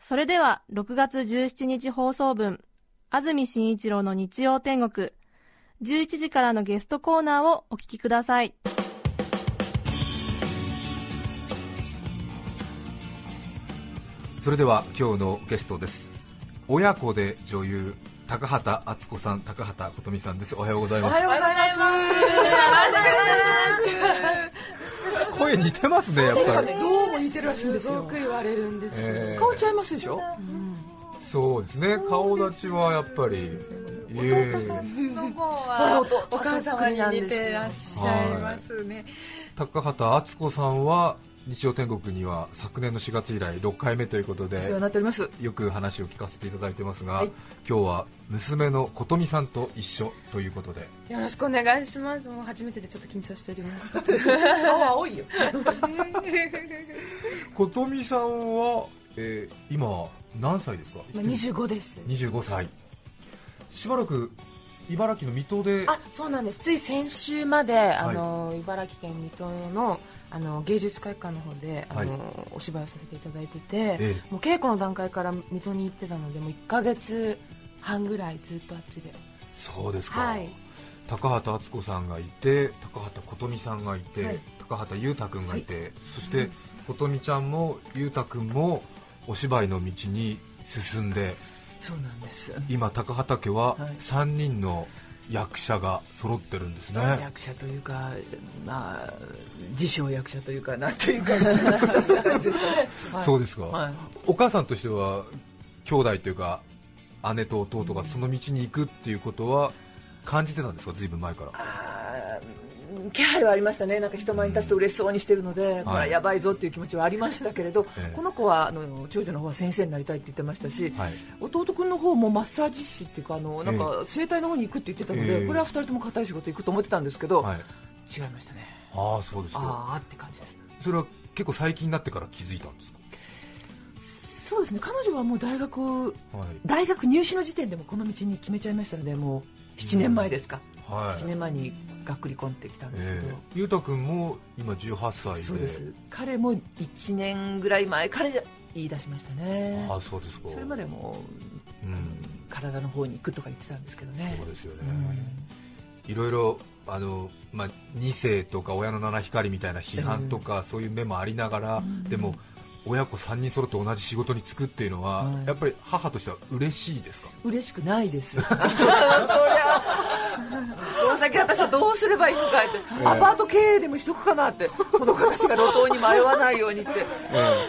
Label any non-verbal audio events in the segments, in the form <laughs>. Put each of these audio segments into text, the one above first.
それでは、6月17日放送分、安住紳一郎の日曜天国、11時からのゲストコーナーをお聞きください。それでは今日のゲストです。親子で女優高畑敦子さん高畑琴美さんです。おはようございます。おはようございます。声似てますねやっぱり、どうも似てるらしいんですよ。よく言われるんです。えー顔ちゃいますでしょ？そうですね顔立ちはやっぱりいえの方は弟お母様に似てらっしゃいますね。高畑敦子さんは日曜天国には昨年の4月以来6回目ということでお世話になっております。よく話を聞かせていただいてますが、はい今日は娘の琴美さんと一緒ということでよろしくお願いします。もう初めてでちょっと緊張しております。<laughs> 顔青いよ。<laughs> 琴美さんは、えー今何歳ですか？今二十五です。25歳しばらく茨城の水戸であ、そうなんです。つい先週まで、あの、茨城県水戸の。あの芸術会館の方であの、はい。お芝居をさせていただいてて、ええ。もう稽古の段階から水戸に行ってたのでもう1ヶ月半ぐらいずっとあっちで。そうですか、はい。高畑敦子さんがいて高畑琴美さんがいて、はい。高畑裕太君がいて、そして琴美ちゃんも裕太君もお芝居の道に進んでそうなんです。今高畑家ははい。3人の役者が揃ってるんですね、役者というか、まあ、自称役者というか、なんていうか、そうですか、はい。お母さんとしては兄弟というか姉と弟がその道に行くっていうことは感じてたんですか？ずいぶん前から気配はありましたね、なんか人前に立つと嬉しそうにしてるので、これはやばいぞっていう気持ちはありましたけれど、ええ。この子はあの長女の方は先生になりたいって言ってましたし、はい。弟君の方もマッサージ師っていうか、あのなんか整体の方に行くって言ってたので、ええ。これは2人とも固い仕事行くと思ってたんですけど、はい違いましたね、ああそうですか。ああって感じです。それは結構最近になってから気づいたんですか？そうですね。彼女はもう大学はい。大学入試の時点でもこの道に決めちゃいましたのでもう7年前ですか、はい7年前にがっくり込んできたんですけど、ええ。裕太君も今18歳で。そうです。彼も1年ぐらい前彼が言い出しましたね。ああそうですか。それまでもうん。体の方に行くとか言ってたんですけどね。そうですよね、いろいろあの、まあ、2世とか親の七光みたいな批判とか、そういう目もありながら、でも親子3人揃って同じ仕事に就くっていうのは、はいやっぱり母としては嬉しいですか？嬉しくないです。<laughs> そりゃこの先私はどうすればいいのかって、アパート経営でもしとくかなってこの子たちが路頭に迷わないようにって、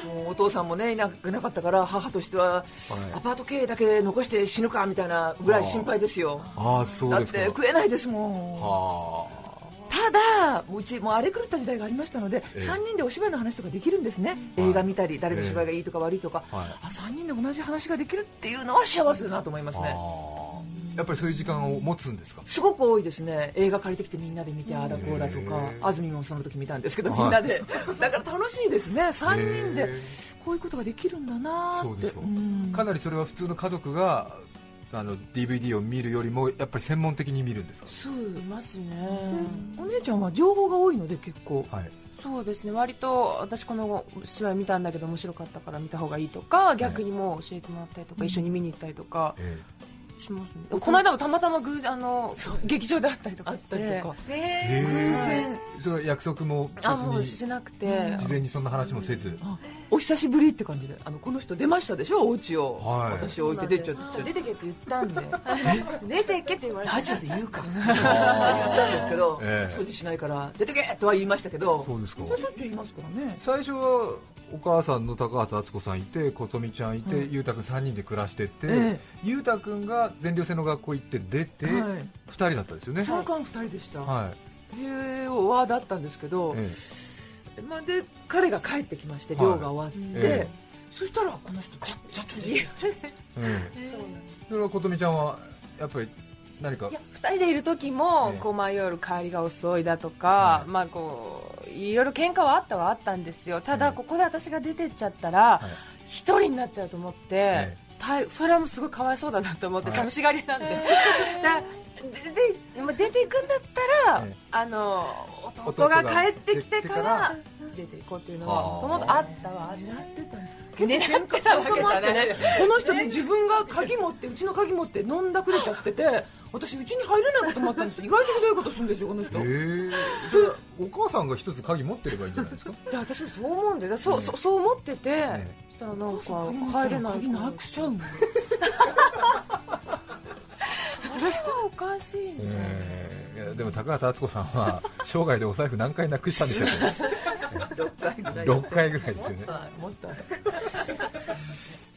もうお父さんもねいなくなかったから母としては、アパート経営だけ残して死ぬかみたいなぐらい心配ですよ。ああそうだっですか。て食えないですもん。はただうちもう荒れ狂った時代がありましたので、ええ。3人でお芝居の話とかできるんですね、はい。映画見たり誰の芝居がいいとか悪いとか、はい。あ3人で同じ話ができるっていうのは幸せだなと思いますあ、ねやっぱりそういう時間を持つんですか？すごく多いですね。映画借りてきてみんなで見てああだこうだとか安住もその時見たんですけどはい。みんなで。だから楽しいですね。3人でへこういうことができるんだなーって。そうですかうん。かなりそれは普通の家族があの DVD を見るよりもやっぱり専門的に見るんですか？そういますね。お姉ちゃんは情報が多いので結構。はい。そうですね。割と私この芝居見たんだけど面白かったから見た方がいいとか逆にもう教えてもらったりとか、一緒に見に行ったりとか。えしますね、この間もたまたま偶あの劇場で会ったりとかして。あったりとか。えへえそれは約束もあもうしてなくて、に事前にそんな話もせず。あお久しぶりって感じで。あのこの人出ましたでしょ？お家を、はい。私置いて出ちゃって。出てけって言ったんで。出てけって言われてラジオで言うか。言ったんですけど、ええ。掃除しないから出てけとは言いましたけど。そうですか。しょっちゅう言いますからね。最初はお母さんの高畑敦子さんいて琴美ちゃんいて、はい裕太君3人で暮らしてて、え裕太君が全寮制の学校行って出て、はい。2人だったんですよね。その間2人でした、はい。平和だったんですけど、えまあ、で彼が帰ってきましてはい。寮が終わって、えそしたらこの人じゃじゃ次ええ。<laughs> それは琴美ちゃんはやっぱり何か？いや2人でいる時も、ええ。こう迷う帰りが遅いだとか、はい。まあこういろいろ喧嘩はあったはあったんですよ。ただ、ええ。ここで私が出てっちゃったらはい。一、人になっちゃうと思って、それはもうすごいかわいそうだなと思って、はい。寂しがりなんで、だででまあ出ていくんだったら、ええ。あの弟弟がが帰ってきてからら出ていこうっていうのははあもともとあったはあった狙ってたんってたわけじゃない。この人ね自分が鍵持ってうちの鍵持って飲んだくれちゃってて私うちに入れないこともあったんです。よ意外とひどいことするんですよこの人。ええお母さんが一つ鍵持ってればいいんじゃないですか？で私もそう思うんでだそう,、ええそうそう思ってて、えそしたらなんか入れないら鍵なくしちゃうのそれはおかしいんじゃない、ええいやでも高畑敦子さんは生涯でお財布何回なくしたんでしょう6回ぐらい。6回ぐらいですよね。はいもっとある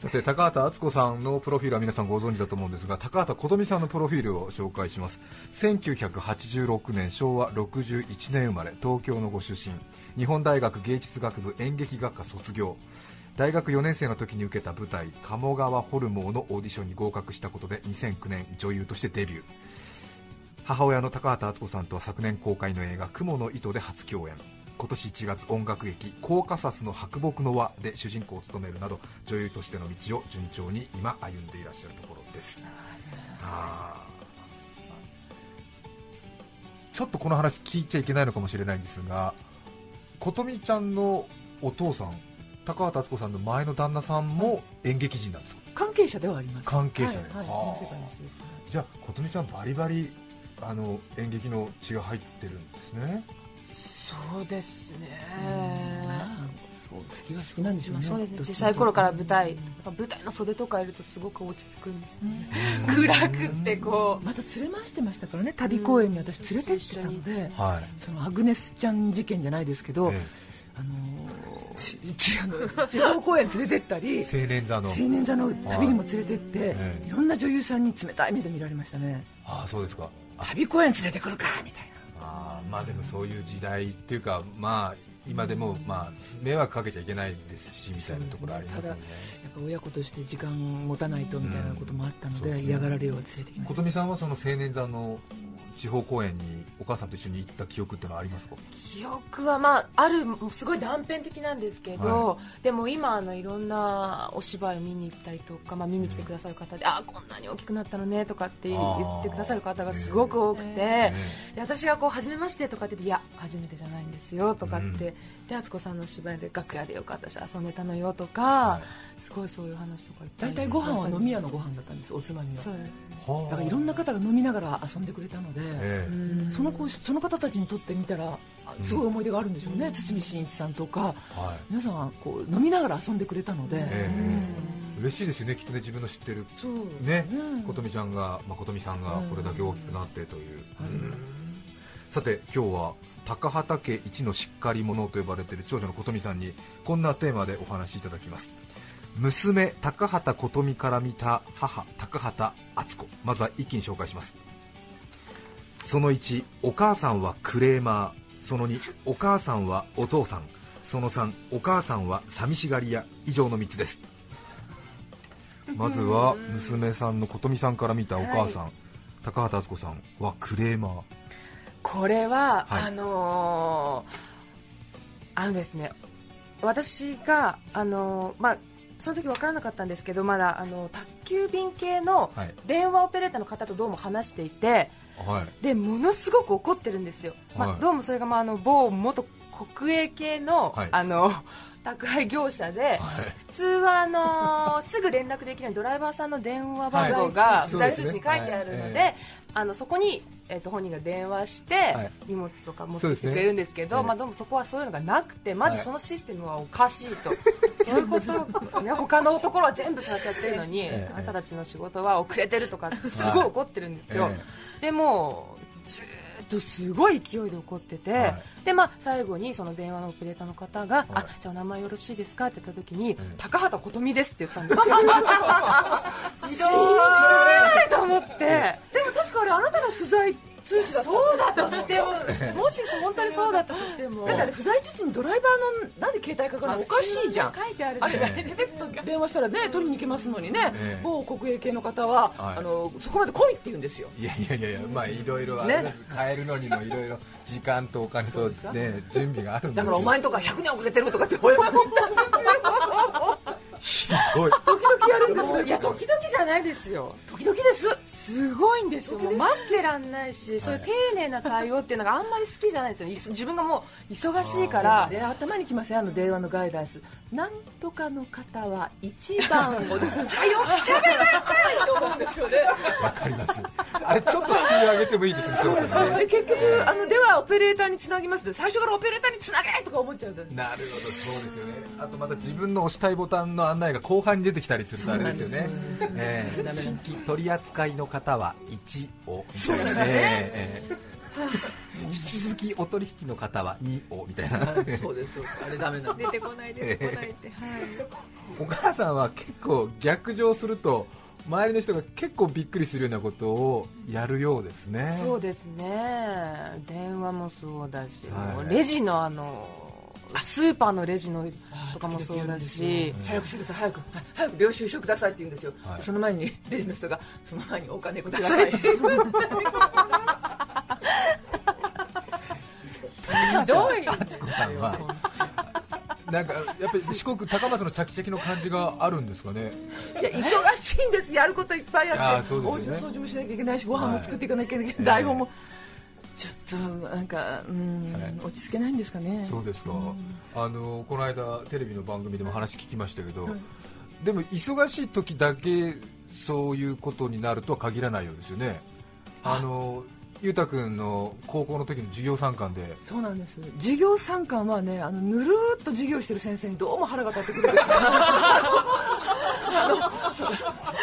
さて高畑敦子さんのプロフィールは皆さんご存知だと思うんですが高畑琴美さんのプロフィールを紹介します。1986年昭和61年生まれ東京のご出身。日本大学芸術学部演劇学科卒業。大学4年生の時に受けた舞台「鴨川ホルモー」のオーディションに合格したことで2009年女優としてデビュー。母親の高畑敦子さんとは昨年公開の映画「雲の糸」で初共演。今年1月音楽劇「コーカサスの白木の輪」で主人公を務めるなど女優としての道を順調に今歩んでいらっしゃるところです。ちょっとこの話聞いちゃいけないのかもしれないんですが琴美ちゃんのお父さん高畑敦子さんの前の旦那さんも演劇人なんですか？関係者ではあります。関係者で。はい、はい、じゃあ琴美ちゃんバリバリあの演劇の血が入ってるんですねそうですね、そう好きが好きなんでしょうねまあそうですね。小さい頃から舞うん台舞台の袖とかいるとすごく落ち着くんです <laughs> 暗くってこう。また連れ回してましたからね旅公演に私連れてってたので、はい。そのアグネスちゃん事件じゃないですけど、えあのちち <laughs> あの地方公演連れてったりえ青年座の。青年座の旅にも連れてって、ええいろんな女優さんに冷たい目で見られましたね。ああそうですか。旅公演連れてくるかみたいあーまあでもそういう時代っていうかまあ今でもまあ迷惑かけちゃいけないですしみたいなところありますよね。なやっぱ親子として時間持たないとみたいなこともあったので、うん嫌がられよう連れてきました。琴美さんはその青年座の地方公演にお母さんと一緒に行った記憶ってのはありますか？記憶はまああるもうすごい断片的なんですけど、はでも今あのいろんなお芝居を見に行ったりとか、まあ、見に来てくださる方で、あこんなに大きくなったのねとかって言ってくださる方がすごく多くて、え。で私がこう初めましてとかって言っていや初めてじゃないんですよとかって、うんで敦子さんの芝居で楽屋でよかったし遊んでたのよとか、はすごいそういう話とか大体ご飯は飲み屋のご飯だったんですおつまみはだからいろんな方が飲みながら遊んでくれたので、ええその子その方たちにとってみたらあすごい思い出があるんでしょうね、堤真一さんとか。はい。皆さんはこう飲みながら遊んでくれたので、ええ。嬉しいですよねきっとね自分の知ってるねう。ん琴美ちゃんが、まあ、琴美さんがこれだけ大きくなってという、はいうんさて今日は高畑家一のしっかり者と呼ばれている長女の琴美さんにこんなテーマでお話しいただきます。娘高畑琴美から見た母高畑敦子。まずは一気に紹介します。その1お母さんはクレーマー。その2お母さんはお父さん。その3お母さんは寂しがり屋。以上の3つです。まずは娘さんの琴美さんから見たお母さん、高畑敦子さんはクレーマーこれは、はい。あのーあのですね私が、あのーまあ、その時分からなかったんですけどまだあの宅急便系のはい。電話オペレーターの方とどうも話していてはい。でものすごく怒ってるんですよ、まはい。あ、どうもそれが、まあ、あの某元国営系の,、はい。あの <laughs> 宅配業者で、はい。普通はあのー <laughs> すぐ連絡できるようにドライバーさんの電話番号はがい不在通知に書いてあるので、あのそこに、えっと本人が電話して、はい。荷物とか持ってきてくれるんですけどええまあ、どうもそこはそういうのがなくてまはい。ずそのシステムはおかしいと、<laughs> そういうことを、ね、他のところは全部そうやってやってるのに、ええ。あなたたちの仕事は遅れてるとかってすごい怒ってるんですよ、え。でもとすごい勢いで怒ってて、はい。でまあ、最後にその電話のオペレーターの方が、はい。あじゃあお名前よろしいですか？って言った時に、え高畑琴美ですって言ったんです。信じられないと思って、でも確かあれあなたの不在通知だったそうだとしても。もし本当にそうだったとしても。だってあれ不在中にドライバーのなんで携帯かかるのおかしいじゃん。書いてあるじゃ電話したらね取りに行けますのにね、ええ。某国営系の方は、はい。あのそこまで来いって言うんですよ。いやいやいやいやまあいろいろ変えるのにもいろいろ時間とお金とね準備があるんですだからお前んとこは100年遅れてるとかって親が言ったんですよ。ひどい。時々やるんですいや時々じゃないですよ時々です。すごいんですよ。もう待ってらんないしそういう丁寧な対応っていうのがあんまり好きじゃないんですよ。自分がもう忙しいからで頭にきませんあの電話のガイダンス。なんとかの方は一番をはよ喋らないと思うんですよね。わかります。あれちょっとスピード上げてもいいですねそうですね。で結局あのではオペレーターにつなぎます。って最初からオペレーターにつなげとか思っちゃうんです。なるほどそうですよね。あとまた自分の押したいボタンの案内が後半に出てきたりするとあれですよね。ええ。新規取り扱いの方は1をみたいなね。ええ引き続きお取引の方は2をみたいな。そうですあれダメなんで出てこない出てこないってはい。お母さんは結構逆上すると周りの人が結構びっくりするようなことをやるようですね。そうですね。電話もそうだし、はい。レジのあのスーパーのレジのとかもそうだし。早くしてください早く。はい早く領収書くださいって言うんですよ、はい。その前にレジの人がその前にお金ください。っ <laughs> てひどい。敦子さんはなんかやっぱり四国高松のチャキチャキの感じがあるんですかね？いや忙しいんです。やることいっぱいああって。ーそうですよね。お家の掃除もしなきゃいけないしご飯も作っていかなきゃいけない、はい台本もとなんかうん、はい落ち着けないんですかね。そうですか、あのこの間テレビの番組でも話聞きましたけど、でも忙しい時だけそういうことになるとは限らないようですよね。あ。のゆうたくんの高校の時の授業参観で。そうなんです。授業参観はねあのぬるーっと授業してる先生にどうも腹が立ってくるんです <laughs> <laughs> <laughs>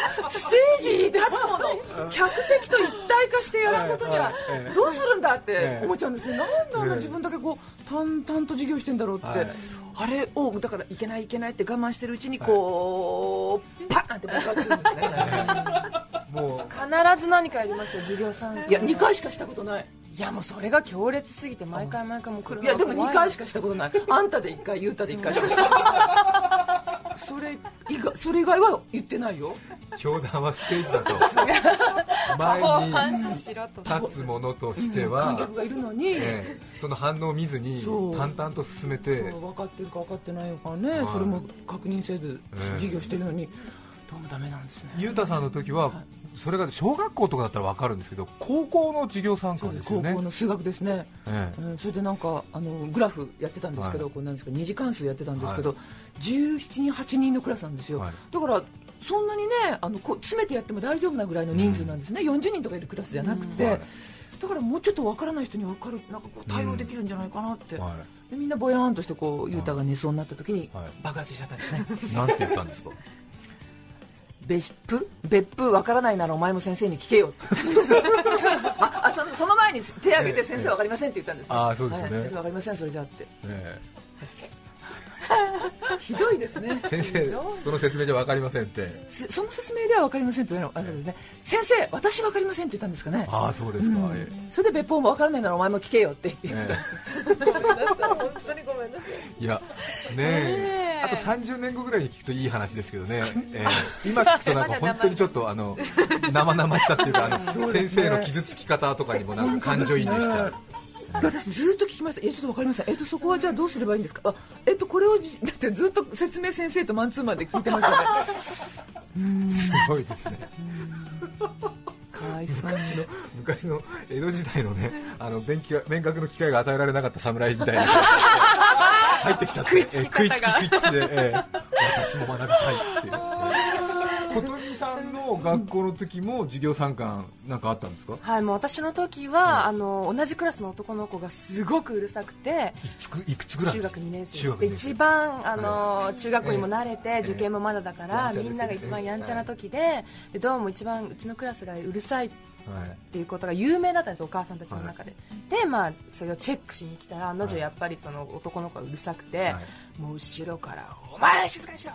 テージに立つもの客席と一体化してやらんことにはええどうするんだってええ思っちゃうんですよなんであんなええ。自分だけこう淡々と授業してんだろうって、はい。あれをだからいけないいけないって我慢してるうちにこう、パーンって爆発するんですね。<laughs> も必ず何かやりますよ授業参観いや2回しかしたことない。いやもうそれが強烈すぎて毎回毎回もう来るのがいやでも2怖い。回しかしたことない。あんたで1回ゆうたで1回しかした <laughs> それ以外それ以外は言ってないよ。う教団はステージだと。<laughs> 前反に立つものとして観は、客がいるのに、ええその反応を見ずに淡々と進めて。分かってるか分かってないのかね、はい。それも確認せずええ。授業してるのに、どうもダメなんですね。ゆうたさんの時はそれが小学校とかだったら分かるんですけど高校の授業参そうで観ですすよね。高校の数学ですね、ええ。うんそれでなんかあのグラフやってたんですけど、はい。こうなんですか二次関数やってたんですけど、は17人8人のクラスなんですよ、はい。だからそんなにねあのこう詰めてやっても大丈夫なぐらいの人数なんですね、40人とかいるクラスじゃなくて、うん。はい。だからもうちょっと分からない人に分かるなんかこう対応できるんじゃないかなって、はい。でみんなぼやーんとしてこうユータが寝そうになった時にはい。爆発しちゃったんですね、<laughs> なんて言ったんですか？<laughs> 別府？別府分からないならお前も先生に聞けよ。<laughs> ああそのその前に手を挙げて先生分かりませんって言ったんです、ね。ああそうですね。はい。先生分かりませんそれじゃあって。えひどいですね。え先生その説明じゃ分かりませんって。せその説明では分かりませんって言われるのあですね。先生私分かりませんって言ったんですかね。ああそうですか、うん。ええ。それで別府も分からないならお前も聞けよって言って、え本当にごめんなさい。えいやねえ。あと30年後ぐらいに聞くといい話ですけどね、<laughs> ええ。今聞くとなんか本当にちょっとあの生々しさっていうかあの <laughs> 先生の傷つき方とかにもなんか感情移入しちゃう私ずっと聞きました。いやちょっと分かりません。えっとそこはじゃあどうすればいいんですか？あえっとこれをじだってずっと説明先生とマンツーマンで聞いてましたね。すごいですね。かわいそうに。昔の江戸時代のねあの勉強勉学の機会が与えられなかった侍みたいな。<laughs> 入ってきちゃって。食いつき食いつきで、ええ私も学びたいっていう琴美さんの学校の時も授業参観なんかあったんですか？はいもう私の時は、あの同じクラスの男の子がすごくうるさくていくついくつぐらい？中学2年生。で一番あの、中学校にも慣れて、え受験もまだだから、やんちゃですよね。みんなが一番やんちゃな時ででどうも一番うちのクラスがうるさいっはいていうことが有名だったんですお母さんたちの中で、でまあそれをチェックしに来たら案の定やっぱりその男の子がうるさくて、はい。もう後ろから「お前静かにしろ!」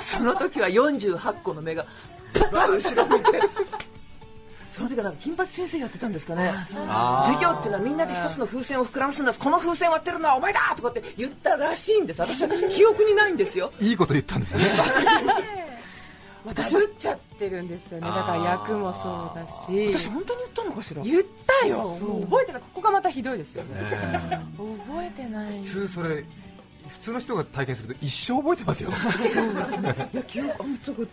その時は48個の目がパッと後ろ向いて。その時はなんか金八先生やってたんですかね。授業っていうのはみんなで一つの風船を膨らますんだ。この風船割ってるのはお前だとかって言ったらしいんです。私は記憶にないんですよ。いいこと言ったんですね。<laughs> 私打っちゃってるんですよね。だから役もそうだし。私本当に言ったのかしら？言ったよ。覚えてない。ここがまたひどいですよねえ。覚えてない。普通それ普通の人が体験すると一生覚えてますよ。いや記憶あんたこ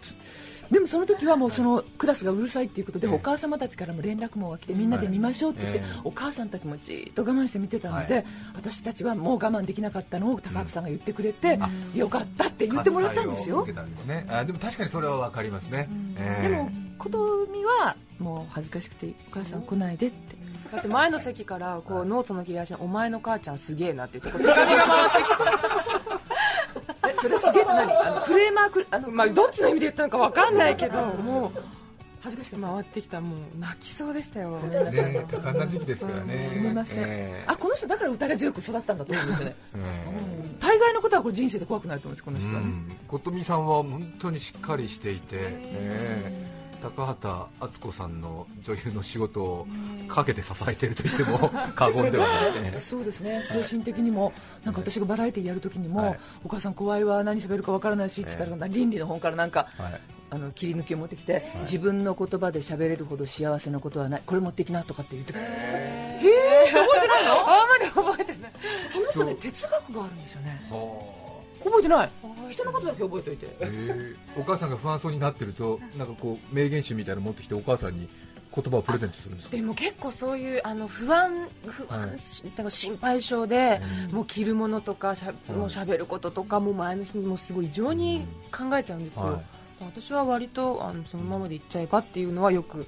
でもその時はもうそのクラスがうるさいっていうことで、ええ。お母様たちからも連絡網が来てみんなで見ましょうって言って、お母さんたちもじっと我慢して見てたので、はい。私たちはもう我慢できなかったのを高畑さんが言ってくれて、よかったって言ってもらったんですよ。ですねあでも確かにそれは分かりますね、ええ。でも琴美はもう恥ずかしくてお母さん来ないでってだって前の席からこうノートの切れ端に「お前の母ちゃんすげえな」って言って手紙が回ってえそれすげえって何？あのクレーマークあの、まあどっちの意味で言ったのかわかんないけどもう恥ずかしくて回ってきた。もう泣きそうでしたよ。ね多感な時期ですからね、すみません、ええ。あこの人だから打たれ強く育ったんだと思うんですよね。え大概のことはこれ人生で怖くないと思うんですこのえ人は。ね、うん。琴美さんは本当にしっかりしていて、ええ高畑敦子さんの女優の仕事を陰で支えていると言っても <laughs> 過言ではない、ええそうですね。精神的にもなんか私がバラエティーやるときにも、はい。お母さん怖いわ何喋るかわからないしって言ったら、倫理の本からなんかはい。あの切り抜きを持ってきて、自分の言葉で喋れるほど幸せなことはない。これ持ってきなとかって言ってへえ覚えてないの？あんまり覚えてない。この人ね哲学があるんですよね。は覚えてない。人のことだけ覚えておいて。あええお母さんが不安そうになってるとなんかこう名言集みたいなの持ってきてお母さんに言葉をプレゼントするんですかでも結構そういうあの不安不安、はい。だから心配性で、うん。もう着るものとかしゃ、うんもう喋ることとかもう前の日にもすごい異常に考えちゃうんですよ、はい。私は割とあのそのままでいっちゃえばっていうのはよくうん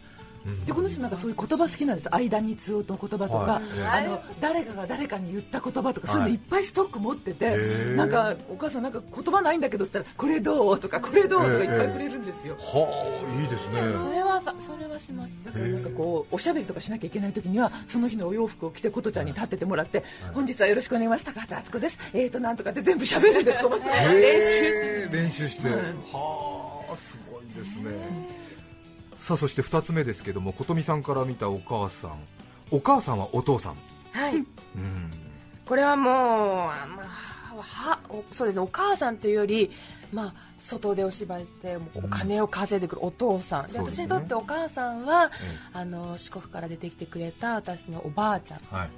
でこの人なんかそういう言葉好きなんです。間につおと言葉とか、はい。ええあの誰かが誰かに言った言葉とか、そういうのい。っぱいストック持ってて、へえなんかお母さんなんか言葉ないんだけどって言ったらこれどう？とかこれどう？とかいっぱいくれるんですよ、はあいいですそねれはそれはします。だからなんかこうおしゃべりとかしなきゃいけない時にはその日のお洋服を着て琴ちゃんに立っててもらって、本日はよろしくお願いします。高畑敦子です。えーとなんとかって全部しゃべるんです。練習練習して、はあすごいですね、さあそして2つ目ですけども琴美さんから見たお母さん。お母さんはお父さん。はい。うん。これはもう、あまあ、はおそうですね。お母さんというより、まあ、外でお芝居してもうお金を稼いでくるお父さん、うですね。私にとってお母さんは、えあの四国から出てきてくれた私のおばあちゃん。っはい、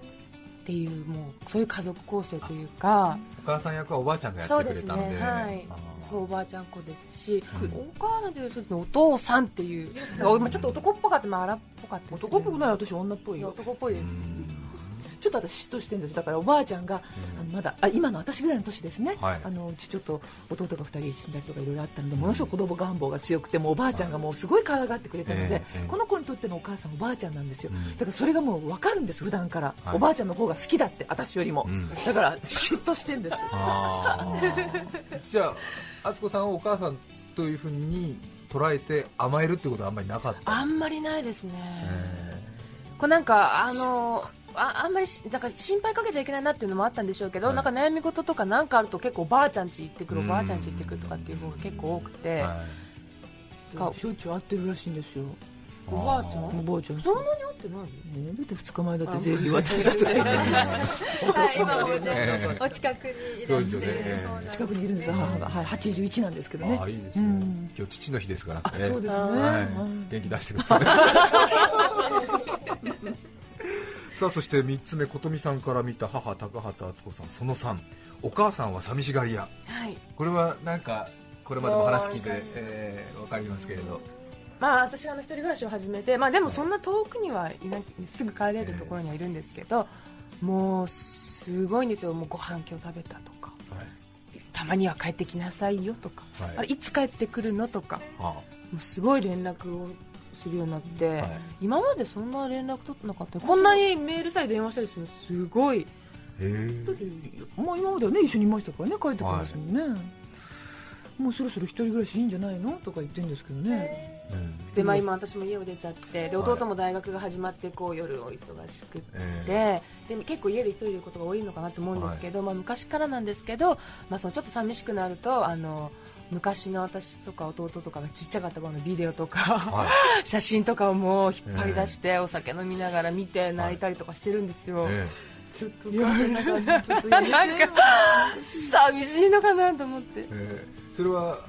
ていうもうそういう家族構成というか。お母さん役はおばあちゃんがやってくれたんで。そうですね。はいおばあちゃん子ですし、うんお母さんというよりそうですねお父さんっていうまあちょっと男っぽかった、まあ、荒っぽかったね、男っぽくない私女っぽいよ。男っぽいです、うん。ちょっと私嫉妬してるんです。だからおばあちゃんが、あのまだあ今の私ぐらいの年ですね、はい。あのうちちょっと弟が2人死んだりとかいろいろあったのでものすごく子供願望が強くてもうおばあちゃんがもうすごい可愛がってくれたので、ええええ。この子にとってのお母さんおばあちゃんなんですよ、うん。だからそれがもう分かるんです普段から、はい。おばあちゃんの方が好きだって私よりも、うん。だから嫉妬してんです。じゃあ敦子さんはお母さんというふうに捉えて甘えるってことはあんまりなかった？あんまりないですね、えこれなんかあのああんまりしだから心配かけちゃいけないなっていうのもあったんでしょうけど、はい。なんか悩み事とかなんかあると結構おばあちゃん家行ってくるうん。おばあちゃん家行ってくるとかっていう方が結構多くて、はかしょっちゅう会ってるらしいんですよおばあちゃん？あおばあちゃん。そんなに会ってないねだって2日前だってゼリー渡したとかお近くにいらして、ええそうなんです。近くにいるんです母が、はい、81なんですけどね。いいですね、うん。今日父の日ですからそうですね、元気出してください。<laughs> さあそして3つ目琴美さんから見た母高畑敦子さんその3お母さんは寂しがり屋。はい。これはなんかこれまでも話聞いて、えー、分かりますけれどまあ私はあの一人暮らしを始めてまあでもそんな遠くにはいなすぐ帰れるところにはいるんですけど、もうすごいんですよ。もうご飯今日食べたとかたまには帰ってきなさいよとか、はい。あれいつ帰ってくるのとかはもうすごい連絡をするようになって、はい。今までそんな連絡取ってなかった。こんなにメールさえ電話したりするのすごい。あ、へえ。だってまあ、今まではね一緒にいましたからね帰ってくるんですもんね、もうそろそろ一人暮らしいいんじゃないの？とか言ってるんですけどね、で、まあ、今私も家を出ちゃってではい。弟も大学が始まってこう夜お忙しくって、えで結構家で一人でいることが多いのかなと思うんですけど、まあ、昔からなんですけど、まあ、そのちょっと寂しくなるとあの昔の私とか弟とかがちっちゃかった頃のビデオとか、は <laughs> 写真とかをもう引っ張り出してお酒飲みながら見て泣いたりとかしてるんですよ、えちょっと <laughs> なんか寂しいのかなと思って。えええ。それは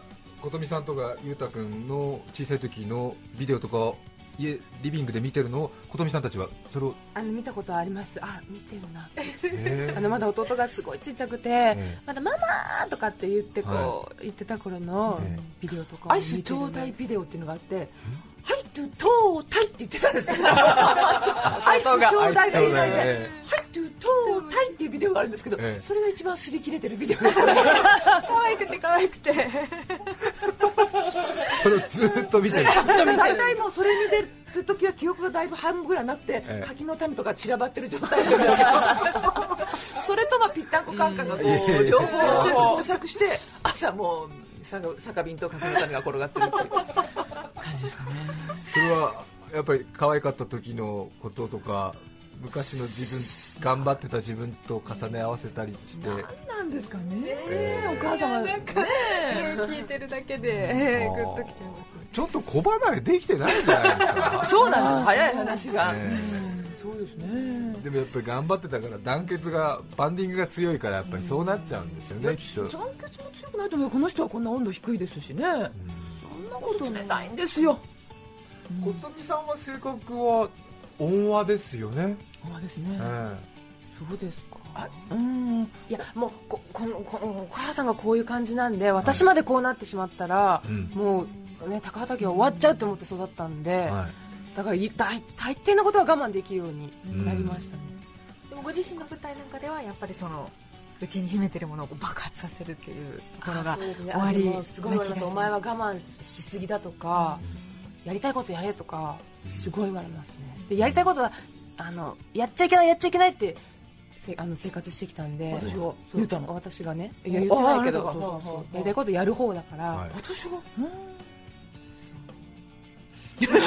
琴美さんとか裕太君の小さい時のビデオとかを家リビングで見てるのを琴美さんたちはそれを、あの見たことありますあ見てるな。ええあのまだ弟がすごいちっちゃくて、えまだママとかって言ってこう、言ってた頃のええビデオとかをアイス見てる頂戴ビデオっていうのがあって「はいトゥトータイ」って言ってたんですけど <laughs> アイス頂戴が言えないでえ「はい。トゥトータイ」っていうビデオがあるんですけどええ。それが一番擦り切れてるビデオですね。<laughs> 可愛くて可愛くて。<laughs> それをずっと見てる。大体もうそれ見てる時は記憶がだいぶ半分ぐらいなくて、ええ。柿の種とか散らばってる状態でそれとまあぴったんこカンカンがこう、両方。模索して朝もう酒酒瓶と柿の種が転がってるっていう感じですかね。それはやっぱり可愛かった時のこととか昔の自分頑張ってた自分と重ね合わせたりして。なんですかね、ええお母様。なんかね聞いてるだけでグッときちゃいますちょっと小離れできてないんじゃないですか。<laughs> そうなんです。早い話が、えそうですね。でもやっぱり頑張ってたから団結がバンディングが強いからやっぱりそうなっちゃうんですよね、きっと、団結も強くないと思うこの人はこんな温度低いですしね、そん。なこと冷たいんですよ。琴美さんは性格は温和ですよね、そうですね、えそうですか。あうん。いやもうここのこのお母さんがこういう感じなんで私までこうなってしまったら、うん。もうね高畑は終わっちゃうと思って育ったんで、えはい。だからい大大抵のことは我慢できるようになりましたね、でもご自身の舞台なんかではやっぱりそのうちに秘めてるものを爆発させるっていうところが終わりすごい言われます。お前は我慢しすぎだとか、やりたいことやれとかすごい言われますね。でやりたいことはあのやっちゃいけないやっちゃいけないってせあの生活してきたんで私が？言ったの？私がね。うんいや言ってないけど。やりたいことやる方だから、はい。私が？いやいやい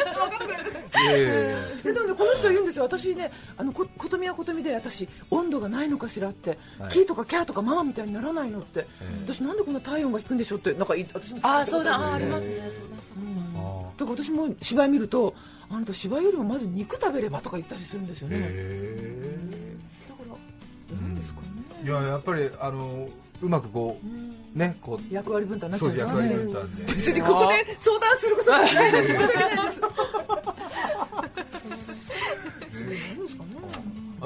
やででもねこの人言うんですよ。私ねあのこ琴美は琴美で私温度がないのかしらって、はい。キーとかキャーとかママみたいにならないのって、ええ。私なんでこんな体温が低いんでしょうって。なんかい私もああそうだ。あーありねますね。そうだあだから私も芝居見るとあなた芝居よりもまず肉食べればとか言ったりするんですよーね、へだからなんですかね、えいややっぱりあのうまくこうねこう。役割分担になっちゃそううん役割分ね担で。<laughs> 別にここで相談することはないです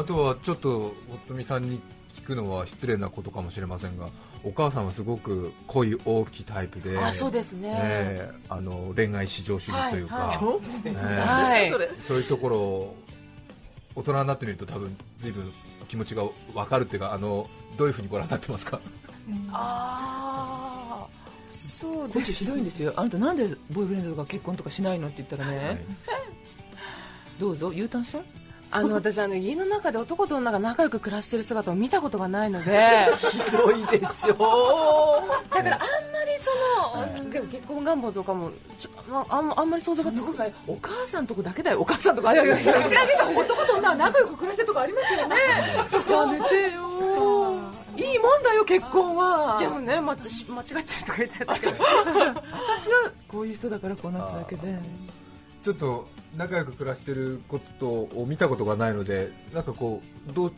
とはちょっと夫美さんに聞くのは失礼なことかもしれませんがお母さんはすごく恋大きいタイプであそうですね、ええあの恋愛至上主義というか、はいええはい。そういうところを大人になってみると多分随分気持ちが分かるっていうかあのどういうふうにご覧になってますか？ああそうこっちですひどいんですよ。あなたなんでボーイフレンドとか結婚とかしないのって言ったらね、はい。どうぞ。U ターンしてあの私あの家の中で男と女が仲良く暮らしてる姿を見たことがないので。ひどいでしょ。だからあんまりその、でも結婚願望とかもちょまああんあんまり想像がつく。そん。ないお母さんとこだけだよお母さんとかいやいやうちらで男と女は仲良く暮らしてるとこありますよねやめてよ。いいもんだよ結婚は。でもね間違間違ってるとか言っちゃったけど私はこういう人だからこうなっただけでちょっと仲良く暮らしてることを見たことがないのでなんかこうどう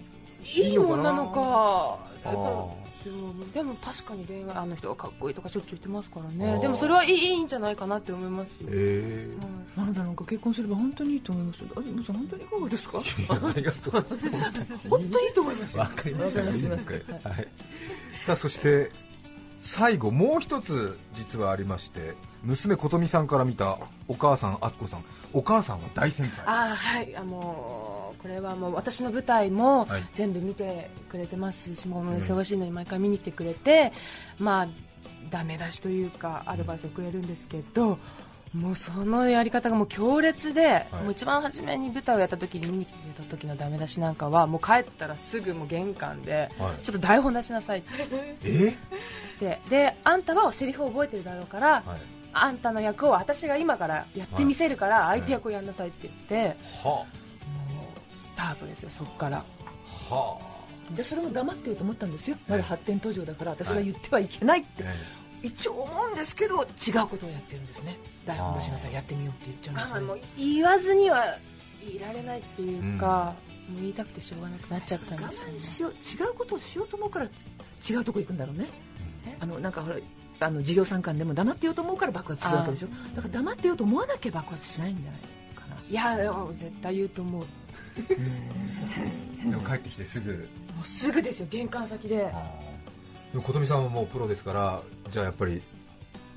いいもんな？のかあやっでも確かに恋愛あの人がかっこいいとかしょっちゅう言ってますからあねー。でもそれはいいいいんじゃないかなって思いますよ、えうん。あなたなんか結婚すれば本当にいいと思いますあでも本当にいかがですか？<laughs> ありがとう本当にいいと思いますよ。わかりました。いいすですかはい、さあそして最後もう一つ実はありまして娘琴美さんから見たお母さん敦子さん。お母さんは大先輩。あーはい。あもうこれはもう私の舞台もはい。全部見てくれてますし、もう忙しいのに毎回見に来てくれて、まあダメ出しというかアドバイスをくれるんですけど、もうそのやり方がもう強烈で、い。もう一番初めに舞台をやった時に見に来てくれた時のダメ出しなんかはもう帰ったらすぐもう玄関で、はい。ちょっと台本出しなさいって。え？言ってであんたはセリフを覚えてるだろうから、はい。あんたの役を私が今からやってみせるから相手役をやんなさいって言って、はスタートですよそこから。あ。はでそれも黙ってると思ったんですよ。まだ発展途上だから私が言ってはいけないって。え一応思うんですけど違うことをやってるんですね。台本出しなさい。やってみようって言っちゃうんですねあもう言わずにはいられないっていうか、もう言いたくてしょうがなくなっちゃったん我でしよう違うことをしようと思うから違うとこ行くんだろうね、あのなんかほらあの授業参観でも黙ってようと思うから爆発するわけでしょ。だから黙ってようと思わなきゃ爆発しないんじゃないかな。いやでも絶対言うと思う。もでも帰ってきてすぐ。うすぐですよ玄関先で。でも琴美さんはもうプロですからじゃあやっぱり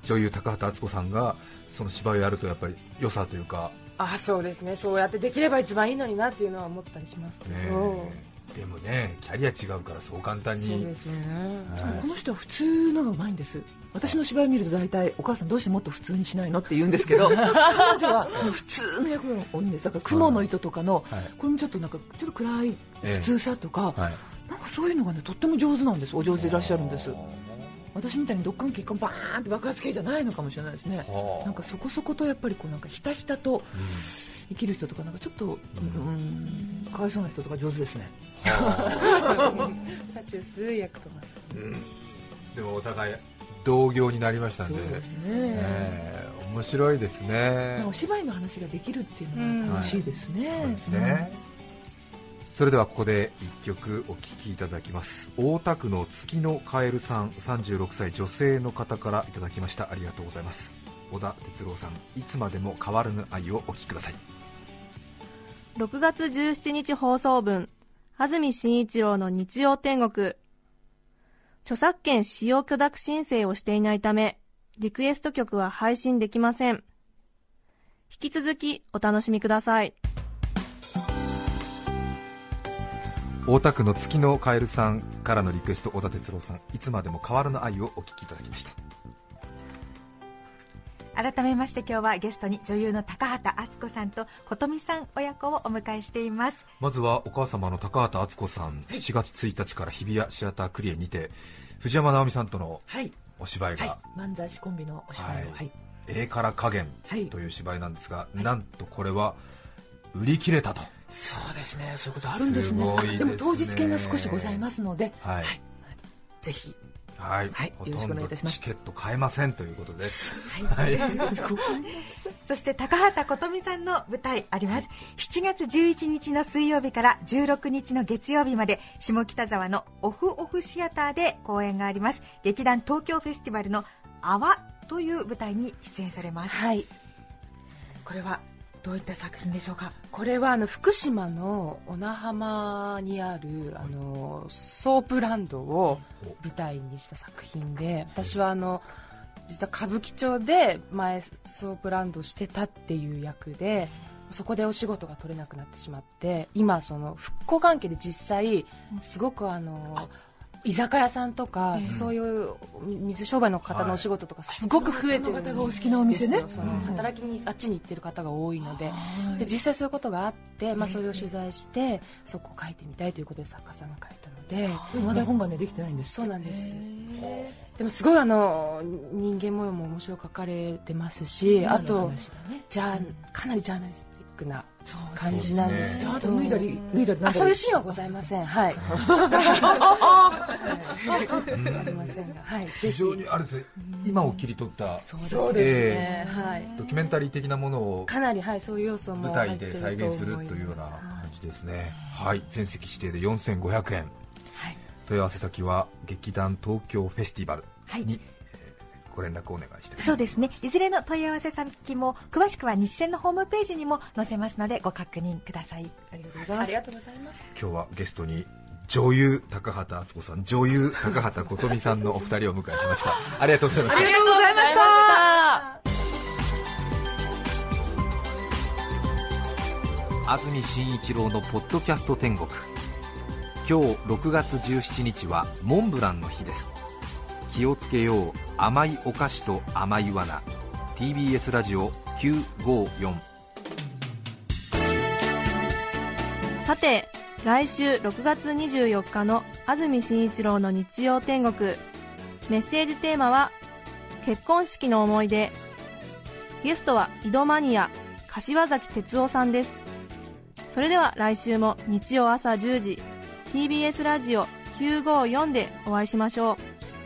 女優高畑敦子さんがその芝居をやるとやっぱり良さというか。あそうですね。そうやってできれば一番いいのになっていうのは思ったりしますけど、ねでもねキャリア違うからそう簡単そうにですよね、はい。この人は普通のがうまいんです。私の芝居見ると大体お母さんどうしてもっと普通にしないのって言うんですけど。<laughs> 彼女はその普通の役が多いんです。だから雲の糸とかの、はい。これもちょっとなんかちょっと暗いええ普通さとか、はい。なんかそういうのがねとっても上手なんです。お上手でいらっしゃるんです私みたいにドッカンキッカンバーンって爆発系じゃないのかもしれないですね。はあ。なんかそこそことやっぱりこうなんかひたひたと生きる人とかなんかちょっと、うん、かわいそうな人とか上手ですね。サチュス役とますうんでもお互い同業になりましたんで。そうですね、えー面白いですね。まあお芝居の話ができるっていうのが楽しいですね、そうですね、それではここで1曲お聴きいただきます。大田区の月のカエルさん36歳女性の方からいただきました。ありがとうございます。小田哲郎さんいつまでも変わらぬ愛をお聴きください。6月17日放送分安住紳一郎の日曜天国。著作権使用許諾申請をしていないためリクエスト曲は配信できません。引き続きお楽しみください。大田区の月のカエルさんからのリクエスト小田哲郎さんいつまでも変わらぬ愛をお聴きいただきました。改めまして今日はゲストに女優の高畑敦子さんと琴美さん親子をお迎えしています。まずはお母様の高畑敦子さん7月1日から日比谷シアタークリエにて藤山直美さんとのはい。お芝居が、はい。漫才師コンビのお芝居。をはい。から加減はい。という芝居なんですが、なんとこれは売り切れたとそうですね。そういうことあるんですね。ですね。あでも当日券が少しございますので、はい。ぜひ。はい、はい。よろしくほとんどお願いいたします。チケット買えませんということで。すはい、<laughs> そして高畑琴美さんの舞台あります。7月11日の水曜日から16日の月曜日まで下北沢のオフオフシアターで公演があります。劇団東京フェスティバルの「泡」という舞台に出演されます。はい。これはどういった作品でしょうか？これはあの福島の小名浜にあるあのソープランドを舞台にした作品で私はあの実は歌舞伎町で前ソープランドをしてたっていう役でそこでお仕事が取れなくなってしまって今その復興関係で実際すごくあの居酒屋さんとか、そういう水商売の方のお仕事とかすごく増えてる。んですよあの方がお好きなお店ねその働きにあっちに行ってる方が多いので。で実際そういうことがあって、まあ、それを取材してそこを書いてみたいということで作家さんが書いたので。でもまだ本がねできてないんです。そうなんです。でもすごいあの人間模様も面白く書かれてますしあとじゃあかなりジャーナリスティックな感じなんですけど。あと脱いだり脱いだりあそう。いうシーンはございません。はい。はい。ありませんがはいぜ非ひ常にあれですね今を切り取ったそうですね、はいドキュメンタリー的なものをかなりはいそういう要素も舞台で再現するというような感じですねはい全席指定で4500円、問い合わせ先は劇団東京フェスティバルはいに、えーご連絡をお願いして。そうですね。いずれの問い合わせ先も詳しくは日戦のホームページにも載せますのでご確認ください。ありがとうございます。ありがとうございます。今日はゲストに女優高畑敦子さん女優高畑琴美さんのお二人をお迎えしました。<laughs> ありがとうございました。ありがとうございました。安住紳一郎のポッドキャスト天国。今日6月17日はモンブランの日です気をつけよう。甘いお菓子と甘い罠。TBS ラジオ954さて来週6月24日の安住紳一郎の日曜天国。メッセージテーマは結婚式の思い出。ゲストは井戸マニア柏崎哲夫さんです。それでは来週も日曜朝10時 TBS ラジオ954でお会いしましょう。